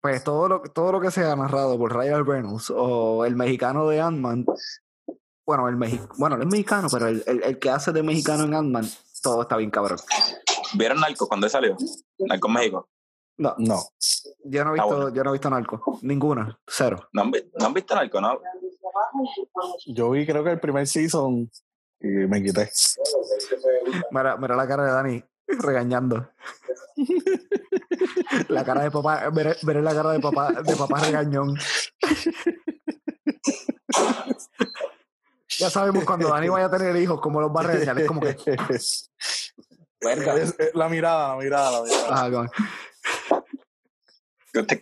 Pues todo lo, todo lo que sea narrado por Ryan Reynolds o el mexicano de Ant-Man, bueno, el mexi bueno, no es mexicano, pero el, el, el que hace de mexicano en Ant-Man, todo está bien cabrón. ¿Vieron Narcos cuando él salió? Narcos México. No, No. yo no he Ah, visto, bueno. yo no he visto Narco, ninguna, cero. ¿No han, no han visto Narcos, no? Yo vi creo que el primer season y me quité. Mira, mira la cara de Dani regañando. La cara de papá, veré, veré la cara de papá, de papá regañón. Ya sabemos cuando Dani vaya a tener hijos, cómo los va a regañar. Es como que. Verga. Es- es la mirada, la mirada, la mirada. Yo te-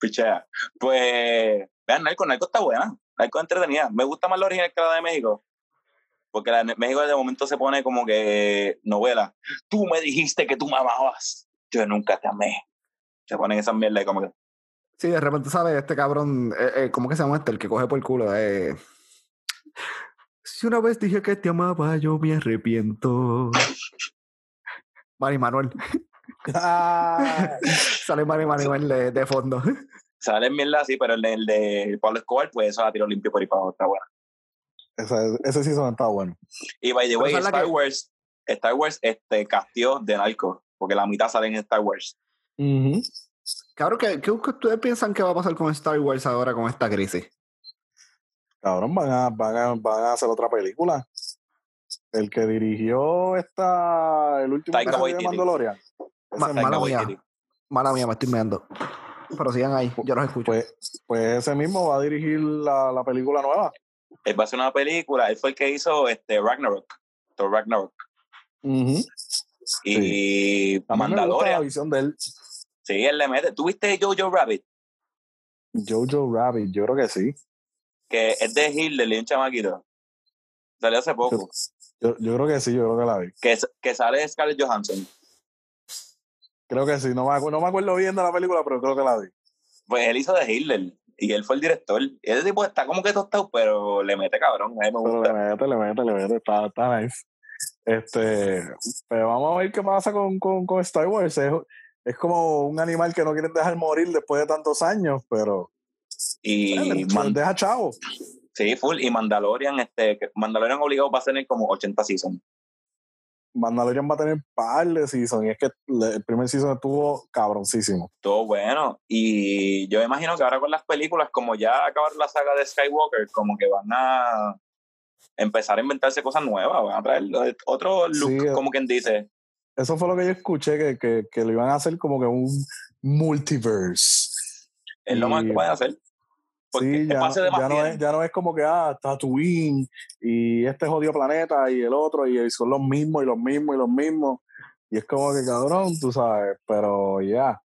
Pichea. Pues, vean, Narcos, Narcos está buena. Narcos es entretenida. Me gusta más la original que la de México. Porque la de México de momento se pone como que novela. Tú me dijiste que tú me amabas. Yo nunca te amé. Se ponen esas mierdas y como que. Sí, de repente sale este cabrón, eh, eh, ¿cómo que se llama este? El que coge por el culo. Eh. Si una vez dije que te amaba, yo me arrepiento. Mari Manuel. Ah, Sale Mari Manuel de, de fondo. Salen mierdas así, pero el de, el de Pablo Escobar, pues eso la tiro limpio por ahí para está bueno. ese, ese season está bueno. Y by the way, Star que- Wars, Star Wars este, castió de Narcos, porque la mitad salen en Star Wars. Ujú. Cabrón, ¿qué, qué ustedes piensan que va a pasar con Star Wars ahora con esta crisis? Cabrón, van a, van, a, van a hacer otra película. El que dirigió esta, el último Taika episodio de Waititi. Mandalorian. Ma- mala Taika mía. Waititi. Mala mía, me estoy meando. Pero sigan ahí, yo los escucho. Pues, pues ese mismo va a dirigir la, la película nueva. Él va a hacer una película, él fue el que hizo este, Ragnarok, Thor Ragnarok. Ujú. Y A mí me gusta la Mandalorian, visión de él. sí, él le mete. ¿Tuviste Jojo Rabbit? Jojo Rabbit, yo creo que sí. Que es de Hitler y un chamaquito. Salió hace poco. Yo, yo creo que sí, yo creo que la vi. Que, que sale Scarlett Johansson. Creo que sí, no me, acu- no me acuerdo bien de la película, pero creo que la vi. Pues él hizo de Hitler y él fue el director. Y ese tipo está como que tostado, pero le mete cabrón. A mí me Pero gusta. le mete, le mete, le mete, está, está nice. Este, pero vamos a ver qué pasa con, con, con Star Wars. Es, es como un animal que no quieren dejar morir después de tantos años, pero Y Man- deja chavo. sí, full. Y Mandalorian, este, Mandalorian obligado va a tener como 80 seasons. Mandalorian va a tener par de season y es que el primer season estuvo cabroncísimo. Todo bueno. Y yo imagino que ahora con las películas, como ya acabaron la saga de Skywalker, como que van a empezar a inventarse cosas nuevas, van a traer otro look, Sí, eh. como quien dice. Eso fue lo que yo escuché, que, que, que lo iban a hacer como que un multiverse. Es lo más que pueden hacer. Porque Sí, ya, de ya no es, ya no es como que, ah, Tatooine y este jodido planeta y el otro y son los mismos y los mismos y los mismos. Y es como que, cabrón, tú sabes, pero ya.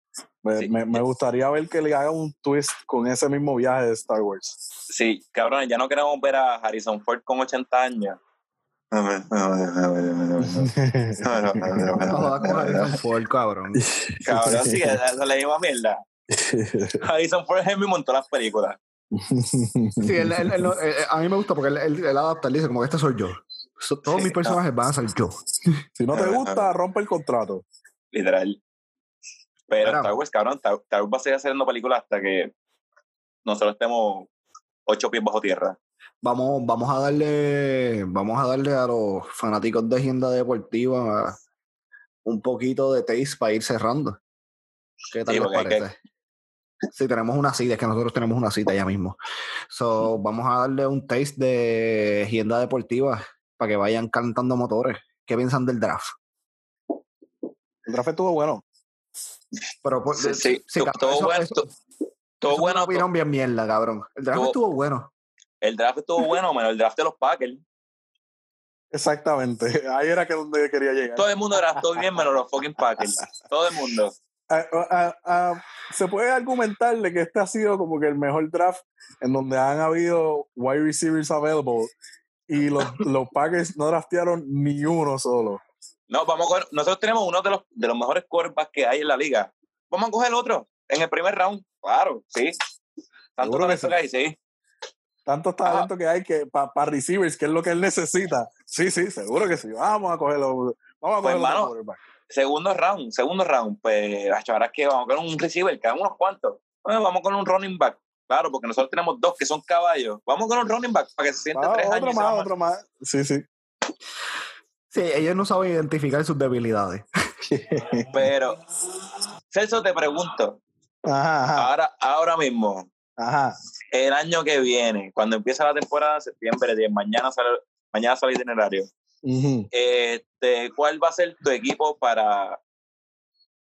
Me, Sí. me- me gustaría ver que le haga un twist con ese mismo viaje de Star Wars. Sí, cabrones, ya no queremos ver a Harrison Ford con 80 años. No jodas con Harrison Ford, cabrón. Cabrón, sí, esa es la misma mierda. Harrison Ford es el mismo en todas las películas. Sí, él- él- él no- eh, a mí me gusta porque él, él- él adapta, él dice como que este soy yo. Todos Sí, mis personajes van a ser yo. Si no te gusta, rompe el contrato. Literal. Pero Mira. Star Wars, cabrón, Star, Star Wars va a seguir haciendo películas hasta que nosotros estemos ocho pies bajo tierra. Vamos, vamos a darle, vamos a darle a los fanáticos de agenda deportiva un poquito de taste para ir cerrando. ¿Qué tal Sí, les parece? Sí, tenemos una cita, es que nosotros tenemos una cita ya mismo. So, vamos a darle un taste de agenda deportiva para que vayan cantando motores. ¿Qué piensan del draft? El draft estuvo bueno. Pero por- Sí, sí, sí, cabrón, todo eso- bueno, eso- todo eso bueno. opinión bien mierda, cabrón. El draft Todo- estuvo bueno. El draft estuvo bueno, menos el draft de los Packers. Exactamente. Ahí era que donde quería llegar. Todo el mundo draftó bien, menos los fucking Packers. Todo el mundo. Se puede argumentar de que este ha sido como que el mejor draft en donde han habido wide receivers available y los, los Packers no draftearon ni uno solo. No, vamos a coger, nosotros tenemos uno de los, de los mejores quarterbacks que hay en la liga. Vamos a coger otro en el primer round. Claro, sí. Tanto talento que hay, sí. Tantos talentos que hay que para receivers, que es lo que él necesita. Sí, sí, seguro que sí. Vamos a cogerlo. Vamos a Pues, cogerlo. Segundo round, segundo round. Pues, es que vamos con un receiver, quedan unos cuantos. Bueno, vamos con un running back. Claro, porque nosotros tenemos dos que son caballos. Vamos con un running back para que se siente Ah, tres otro años. más, va otro más. Sí, sí. Sí, ellos no saben identificar sus debilidades. Pero, Celso, te pregunto, Ajá, ajá, ahora, ahora mismo, ajá. el año que viene, cuando empieza la temporada, septiembre 10, mañana sale, mañana sale el itinerario. Este, ¿Cuál va a ser tu equipo para...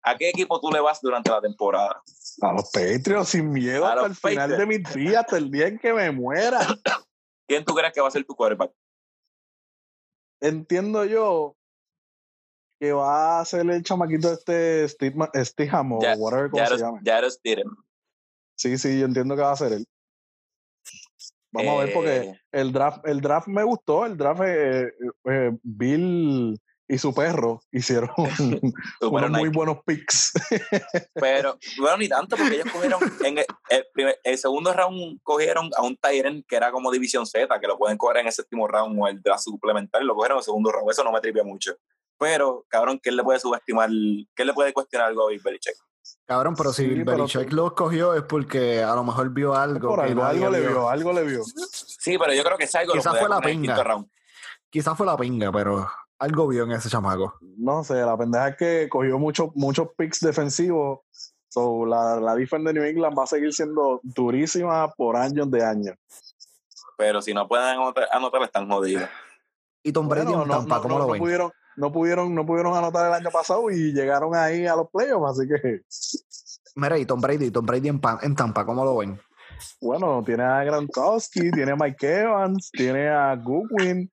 ¿A qué equipo tú le vas durante la temporada? A los Patriots sin miedo A hasta el final de mis días, hasta el día en que me muera. ¿Quién tú crees que va a ser tu quarterback? Entiendo yo que va a ser el chamaquito este Stidham o whatever como se llama. Jared Stidham. Sí, sí, yo entiendo que va a ser él. Vamos a ver porque Eh, el draft, el draft me gustó, el draft eh, eh, Bill y su perro hicieron unos muy buenos picks. Pero, bueno, ni tanto, porque ellos cogieron en el, el primer- el segundo round cogieron a un Tyrant que era como División Z, que lo pueden coger en el séptimo round o el draft suplementario, lo cogieron en el segundo round. Eso no me tripia mucho. Pero, cabrón, ¿quién le puede subestimar? ¿Quién le puede cuestionar algo a Bill Belichick? Cabrón, pero si Sí, pero- lo escogió es porque a lo mejor vio algo. Por algo, algo le vio. vio, algo le vio. Sí, pero yo creo que Saigo lo Quizás fue la pinga. Quizás fue la pinga, pero algo vio en ese chamaco. No sé, la pendeja es que cogió muchos muchos picks defensivos. So, la, la defensa de New England va a seguir siendo durísima por años de años. Pero si no pueden anotar, anotar están jodidos. Y Tom Brady Bueno, en no, Tampa, no- ¿cómo no- lo no ven? pudieron, no pudieron, no pudieron anotar el año pasado y llegaron ahí a los playoffs, así que Mira, y Tom Brady, Tom Brady en, Pa- en Tampa, ¿cómo lo ven? bueno, tiene a Gronkowski, tiene a Mike Evans, tiene a Goodwin,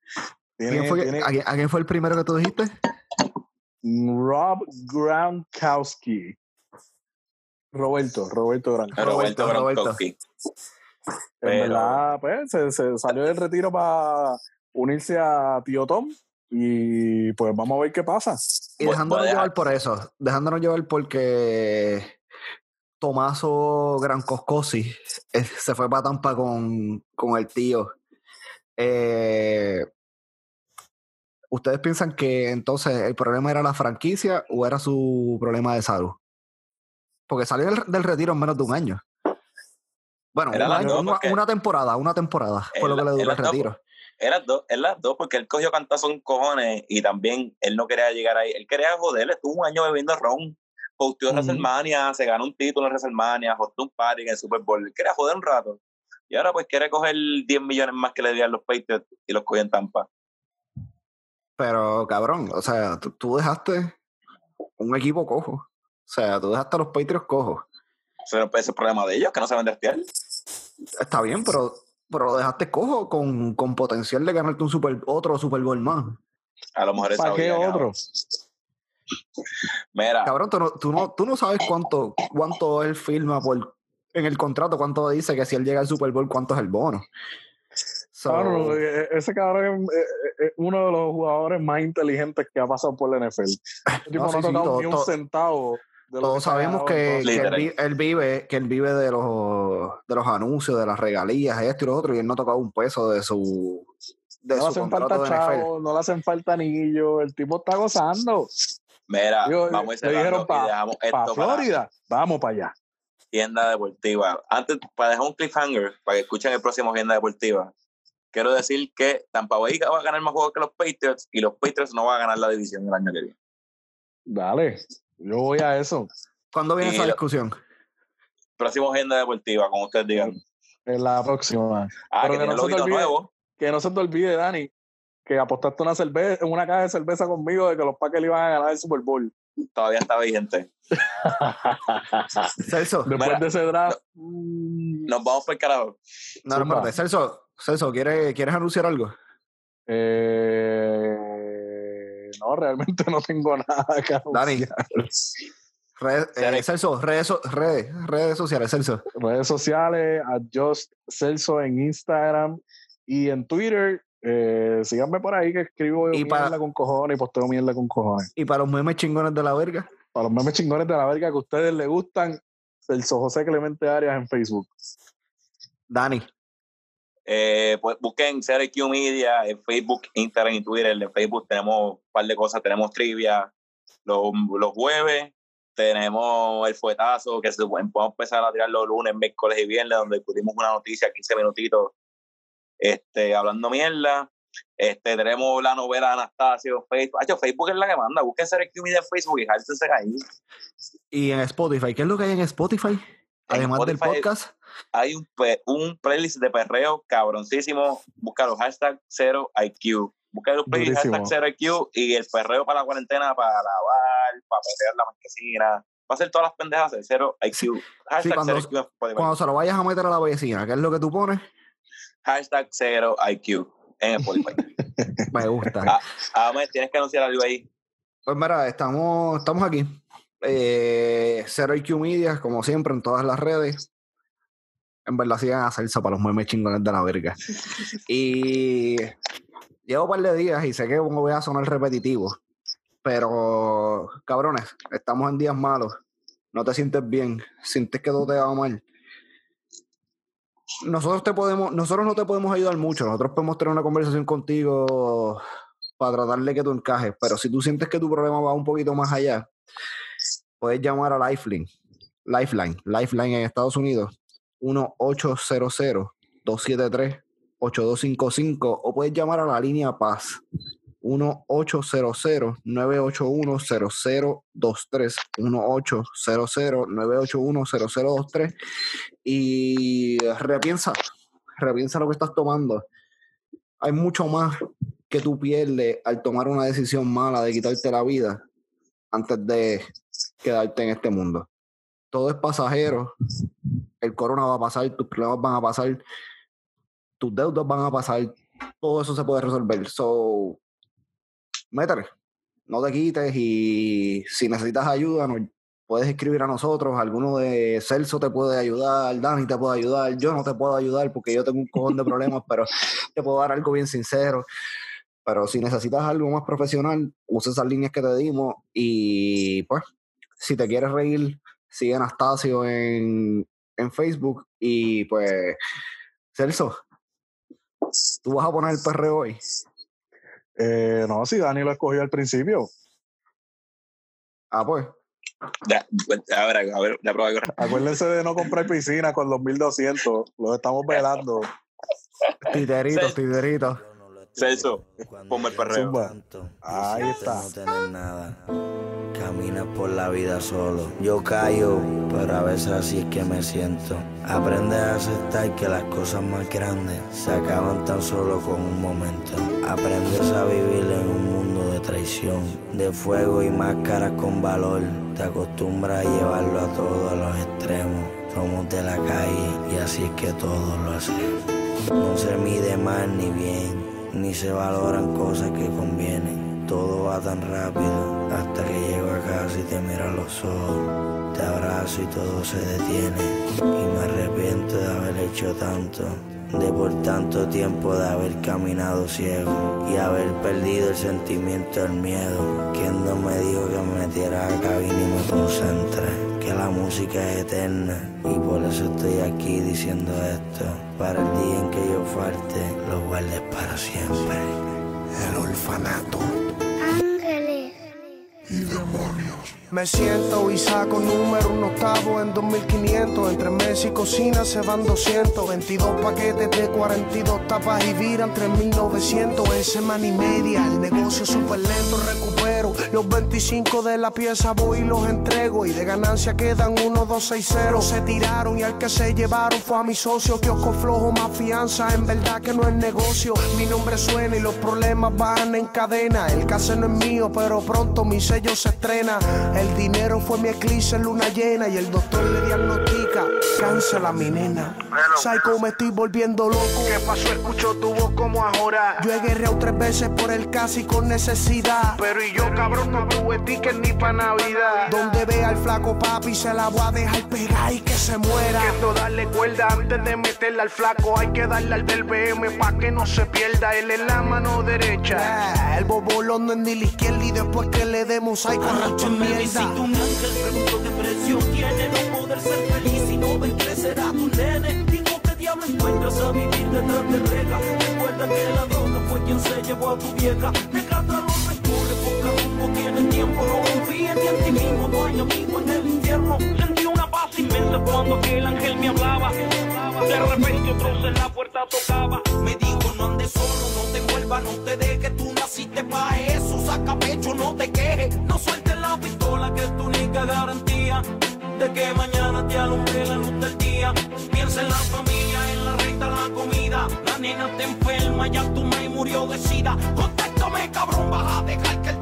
tiene, ¿Quién fue, tiene a, quién- a quién fue el primero que tú dijiste? Rob Gronkowski. Roberto, Roberto Gronkowski. Roberto Roberto. Gronkowski. En Pero- verdad, pues, se, se salió del retiro para unirse a Tío Tom y pues vamos a ver qué pasa. Y dejándonos llevar por eso, dejándonos llevar porque Tomaso Grancoscosi eh, se fue para Tampa con, con el tío. Eh, ¿Ustedes piensan que entonces el problema era la franquicia o era su problema de salud? Porque salió del, del retiro en menos de un año. Bueno, Era un las año, dos, una, una temporada, una temporada fue lo que le duró el retiro. Eran dos, es las dos, porque él cogió cantazo en cojones y también él no quería llegar ahí. Él quería joder, estuvo un año bebiendo ron, posteó en. WrestleMania, se ganó un título en WrestleMania, hostó un party en el Super Bowl. Él quería joder un rato. Y ahora pues quiere coger 10 millones más que le dieron los Patriots y los cogió en Tampa. Pero, cabrón, o sea, tú, tú dejaste un equipo cojo. O sea, tú dejaste a los Patriots cojos. Ese ese es el problema de ellos, que no saben draftear. Está bien, pero, pero lo dejaste cojo con, con potencial de ganarte un super, otro Super Bowl más. A lo mejor esa ¿Para qué otro? Mira, Cabrón, tú no, tú no, tú no sabes cuánto, cuánto él firma por, en el contrato, cuánto dice que si él llega al Super Bowl, cuánto es el bono. So, Cabrón, eh, ese cabrón es, es- uno de los jugadores más inteligentes que ha pasado por la NFL. Tipo No, no, sí, ha sí, tocado todo- ni un todo- centavo. Todos sabemos que, él, vive, que él vive de los, de los anuncios, de las regalías, esto y lo otro, y él no ha tocado un peso de su, de no le su hacen falta de NFL. chavos, no le hacen falta anillos, el tipo está gozando. Mira, vamos a dijeron pa- Para para Florida, vamos para allá. tienda deportiva. Antes, para dejar un cliffhanger, para que escuchen el próximo tienda deportiva, quiero decir que Tampa Bay va a ganar más juegos que los Patriots y los Patriots no van a ganar la división el año que viene. Dale, yo voy a eso. ¿Cuándo viene Y esa discusión? Próximo agenda deportiva, como ustedes digan. En la próxima. Ah, Pero que no se te olvide. nuevo. Que no se te olvide, Dani, que apostaste una cerveza, una caja de cerveza conmigo de que los Packers iban a ganar el Super Bowl. Todavía está vigente. Celso, no, Después Mira, de ese draft. Nos vamos por el carajo. no, Zumba. espérate. Celso, Celso, ¿quieres, ¿quieres anunciar algo? eh, no, realmente no tengo nada que Dani. Redes, eh. Celso, redes, redes, redes sociales, Celso. Redes sociales, a Just Celso en Instagram y en Twitter. Eh, síganme por ahí que escribo Y mierda para- con cojones y posteo mierda con cojones. Y para los memes chingones de la verga. Para los memes chingones de la verga que a ustedes les gustan, Celso José Clemente Arias en Facebook. Dani, Eh, pues busquen CRQ Media en Facebook, Instagram y Twitter. En Facebook tenemos un par de cosas. Tenemos trivia los, los jueves. Tenemos el fuetazo, que se supone- podemos empezar a tirar los lunes, miércoles y viernes, donde discutimos una noticia, 15 minutitos, este, hablando mierda. Este, tenemos la novela de Anastasio, Facebook. Hacho, Facebook es la que manda. Busquen CRQ Media en Facebook y jáltense ahí. y en Spotify, ¿qué es lo que hay en Spotify? Además del podcast. hay un, un playlist de perreo cabroncísimo. Busca los hashtag 0IQ. Busca los playlist hashtag 0IQ y el perreo para la cuarentena, para lavar, para meter la marquesina. Va a hacer todas las pendejas de 0IQ. Hashtag cuando- 0IQ en Spotify. Cuando se lo vayas a meter a la vecina, ¿qué es lo que tú pones? Hashtag 0IQ en Spotify. Me gusta. Ah. Ahmed, tienes que anunciar algo ahí. Pues mira, estamos, estamos aquí. Eh, Zero IQ Media, como siempre, en todas las redes. En verdad sigan a Celso para los memes chingones de la verga. Y llevo un par de días y sé que voy a sonar repetitivo. Pero, cabrones, estamos en días malos. No te sientes bien. Sientes que todo te va mal. Nosotros te podemos, nosotros no te podemos ayudar mucho. Nosotros podemos tener una conversación contigo para tratar de que tú encajes. Pero si tú sientes que tu problema va un poquito más allá, puedes llamar a Lifeline. Lifeline, Lifeline en Estados Unidos, 1-800-273-8255 o puedes llamar a la línea Paz, 1-800-981-0023, 1-800-981-0023 y repiensa, repiensa lo que estás tomando. Hay mucho más que tú pierdes al tomar una decisión mala de quitarte la vida antes de quedarte en este mundo. Todo es pasajero. El corona va a pasar, tus problemas van a pasar, tus deudas van a pasar. Todo eso se puede resolver. So, métele. No te quites y si necesitas ayuda, nos puedes escribir a nosotros. Alguno de Celso te puede ayudar, Dani te puede ayudar. Yo no te puedo ayudar porque yo tengo un cojón de problemas, pero te puedo dar algo bien sincero. Pero si necesitas algo más profesional, usa esas líneas que te dimos y pues, si te quieres reír, sigue a Anastasio en, en Facebook y pues, Celso, ¿tú vas a poner el perreo hoy? Eh, no, si Dani lo escogió al principio. Ah, pues, Ya, a ver, a ver, ya probé. Acuérdense de no comprar piscina con los 1200. Los estamos velando. titerito, Cel- titerito. Celso, ponme el perreo. Zumba. Ahí está. No tener nada. Caminas por la vida solo. Yo callo, pero a veces así es que me siento. Aprendes a aceptar que las cosas más grandes se acaban tan solo con un momento. Aprendes a vivir en un mundo de traición, de fuego y máscaras con valor. Te acostumbras a llevarlo a todo a los extremos. Somos de la calle y así es que todos lo hacemos. No se mide mal ni bien, ni se valoran cosas que convienen. Todo va tan rápido hasta que llego a casa y te miro a los ojos. Te abrazo y todo se detiene. Y me arrepiento de haber hecho tanto. de por tanto tiempo de haber caminado ciego y haber perdido el sentimiento del miedo. Quien no me dijo que me metiera a cabina y me concentre, que la música es eterna y por eso estoy aquí diciendo esto. Para el día en que yo falte, lo guardes para siempre. El orfanato Ángeles. y demonios. Me siento y saco número un octavo en 2500. Entre mes y cocina se van 200. 22 paquetes de 42 tapas y viran 3900. En semana y media el negocio súper lento recupero. Los 25 de la pieza voy y los entrego. Y de ganancia quedan 1, 2, 6, 0. Se tiraron y al que se llevaron fue a mi socio. Que os flojo más fianza. En verdad que no es negocio. Mi nombre suena y los problemas van en cadena. El caso no es mío, pero pronto mi sello se estrena. El dinero fue mi eclipse en luna llena y el doctor le diagnostica cáncer a mi nena. Psycho, me estoy volviendo loco. ¿Qué pasó? Escucho tu voz como ahora. Yo he guerreado tres veces por el casi con necesidad. Pero y yo, cabrón, no tuve ticket ni pa' Navidad. Donde vea al flaco papi, se la voy a dejar pegar y que se muera. Quiero darle cuerda antes de meterle al flaco. Hay que darle al del BM pa' que no se pierda. Él en la mano derecha. el bobolón no es ni la izquierda y después que le demos psycho, racho en mierda. Necesito un ángel, pregunto qué precio tiene no poder ser feliz y no ver crecer a tu nene. Digo que diablo encuentras a vivir detrás de reja. Recuerda que la droga fue quien se llevó a tu vieja. Los rencores, rumbo, tiene tiempo. Ni en ti mismo, no hay amigo en el infierno. Sentí una paz inmensa cuando aquel ángel me hablaba. De repente otro en la puerta tocaba. Me dijo no andes solo, no te vuelvas, no te dejes. Tú naciste pa' eso, saca pecho, no te quejes. No sueltes la pistola que es tu única garantía. De que mañana te alumbre la luz del día. Piensa en la familia, en la renta, la comida. La nena te enferma, ya tu madre murió de sida. Contéstame, cabrón, vas a dejar que el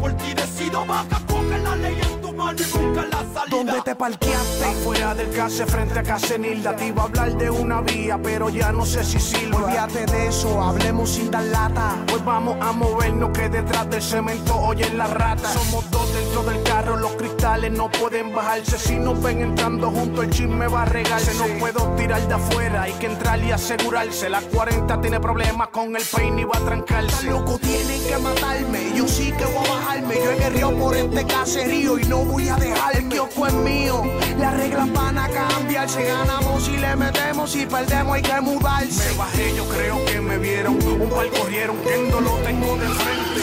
por ti decida. Vas a coger la ley mano y buscar la salida. ¿Dónde te parqueaste? Afuera del case frente a Casenilda. Te iba a hablar de una vía, pero ya no sé si sirve. Olvídate de eso, hablemos sin dar lata. Pues vamos a movernos que detrás del cemento oyen la rata. Somos dos dentro del carro, los cristales no pueden bajarse. Si nos ven entrando juntos, el chisme va a regarse. No puedo tirar de afuera, hay que entrar y asegurarse. La 40 tiene problemas con el peine y va a trancarse. loco, tienen que matarme. Yo sí que voy a bajarme. Yo he guerreado por este caserío y no voy a dejar. El kiosco es mío. Las reglas van a cambiarse. Ganamos y le metemos y perdemos hay que mudarse. Me bajé, yo creo que me vieron. Un par corrieron, que no lo tengo de frente.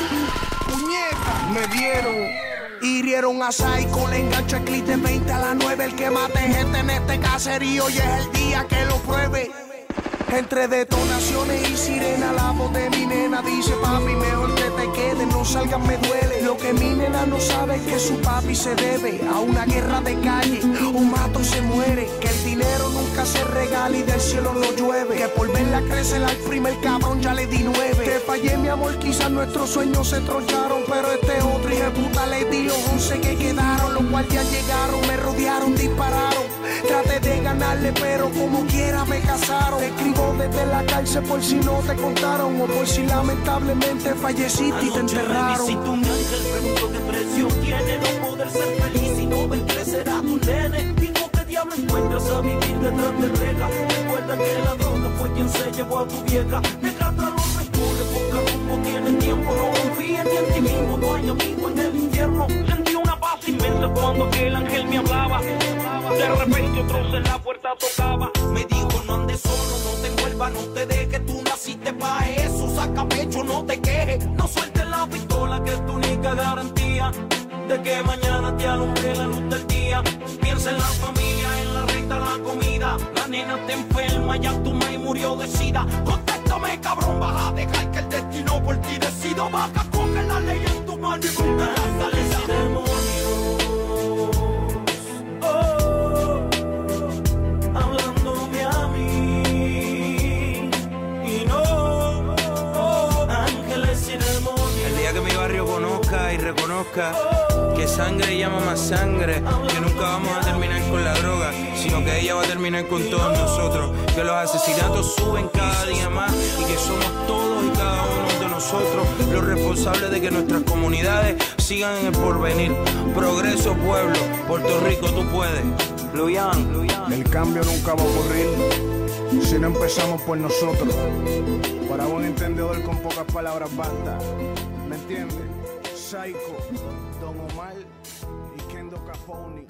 Puñeta, me dieron. Hirieron a Psycho, le engancho el clip de 20 a las 9. El que mate gente en este caserío y es el día que lo pruebe. Entre detonaciones y sirena, la voz de mi nena dice: Papi, mejor que te quedes, no salgas, me duele. Lo que mi nena no sabe es que su papi se debe a una guerra de calle. Un mato se muere, que el dinero nunca se regala y del cielo no llueve. Que por verla crecer al primer cabrón ya le di nueve. Te fallé, mi amor, quizás nuestros sueños se troncharon, pero este otro hijo de puta le di los once que quedaron. Los guardias llegaron, me rodearon, dispararon. Traté de ganarle, pero como quiera me casaron. Te escribo desde la cárcel por si no te contaron o por si lamentablemente falleciste y te enterraron. Necesito un ángel, pregunto qué precio tiene no poder ser feliz y no ver crecer a tu nene. Digo que diablo encuentras a vivir detrás de reja. Recuerda que la droga fue quien se llevó a tu vieja. Descarta los rencores, busca rumbo, tiene tiempo. No confíes ni en ti mismo, no hay amigo en el infierno. Una paz inmensa cuando aquel ángel me hablaba. De repente otro en la puerta tocaba. Me dijo no andes solo, no te envuelvas, no te dejes. Tú naciste pa' eso, saca pecho, no te quejes. No sueltes la pistola que es tu única garantía. De que mañana te alumbre la luz del día. Piensa en la familia, en la renta, la comida. La nena te enferma, ya tu madre murió de sida. Contéstame, cabrón, vas a dejar que el destino por ti decida. Vas a coger la ley en tu mano y buscar la reconozca que sangre llama más sangre, que nunca vamos a terminar con la droga, sino que ella va a terminar con todos nosotros, que los asesinatos suben cada día más y que somos todos y cada uno de nosotros los responsables de que nuestras comunidades sigan en el porvenir. Progreso pueblo, Puerto Rico tú puedes. Luyan, El cambio nunca va a ocurrir Si no empezamos por nosotros. Para buen entendedor con pocas palabras basta. ¿Me entiendes? Psycho, Don Omar y Kendo Caponi,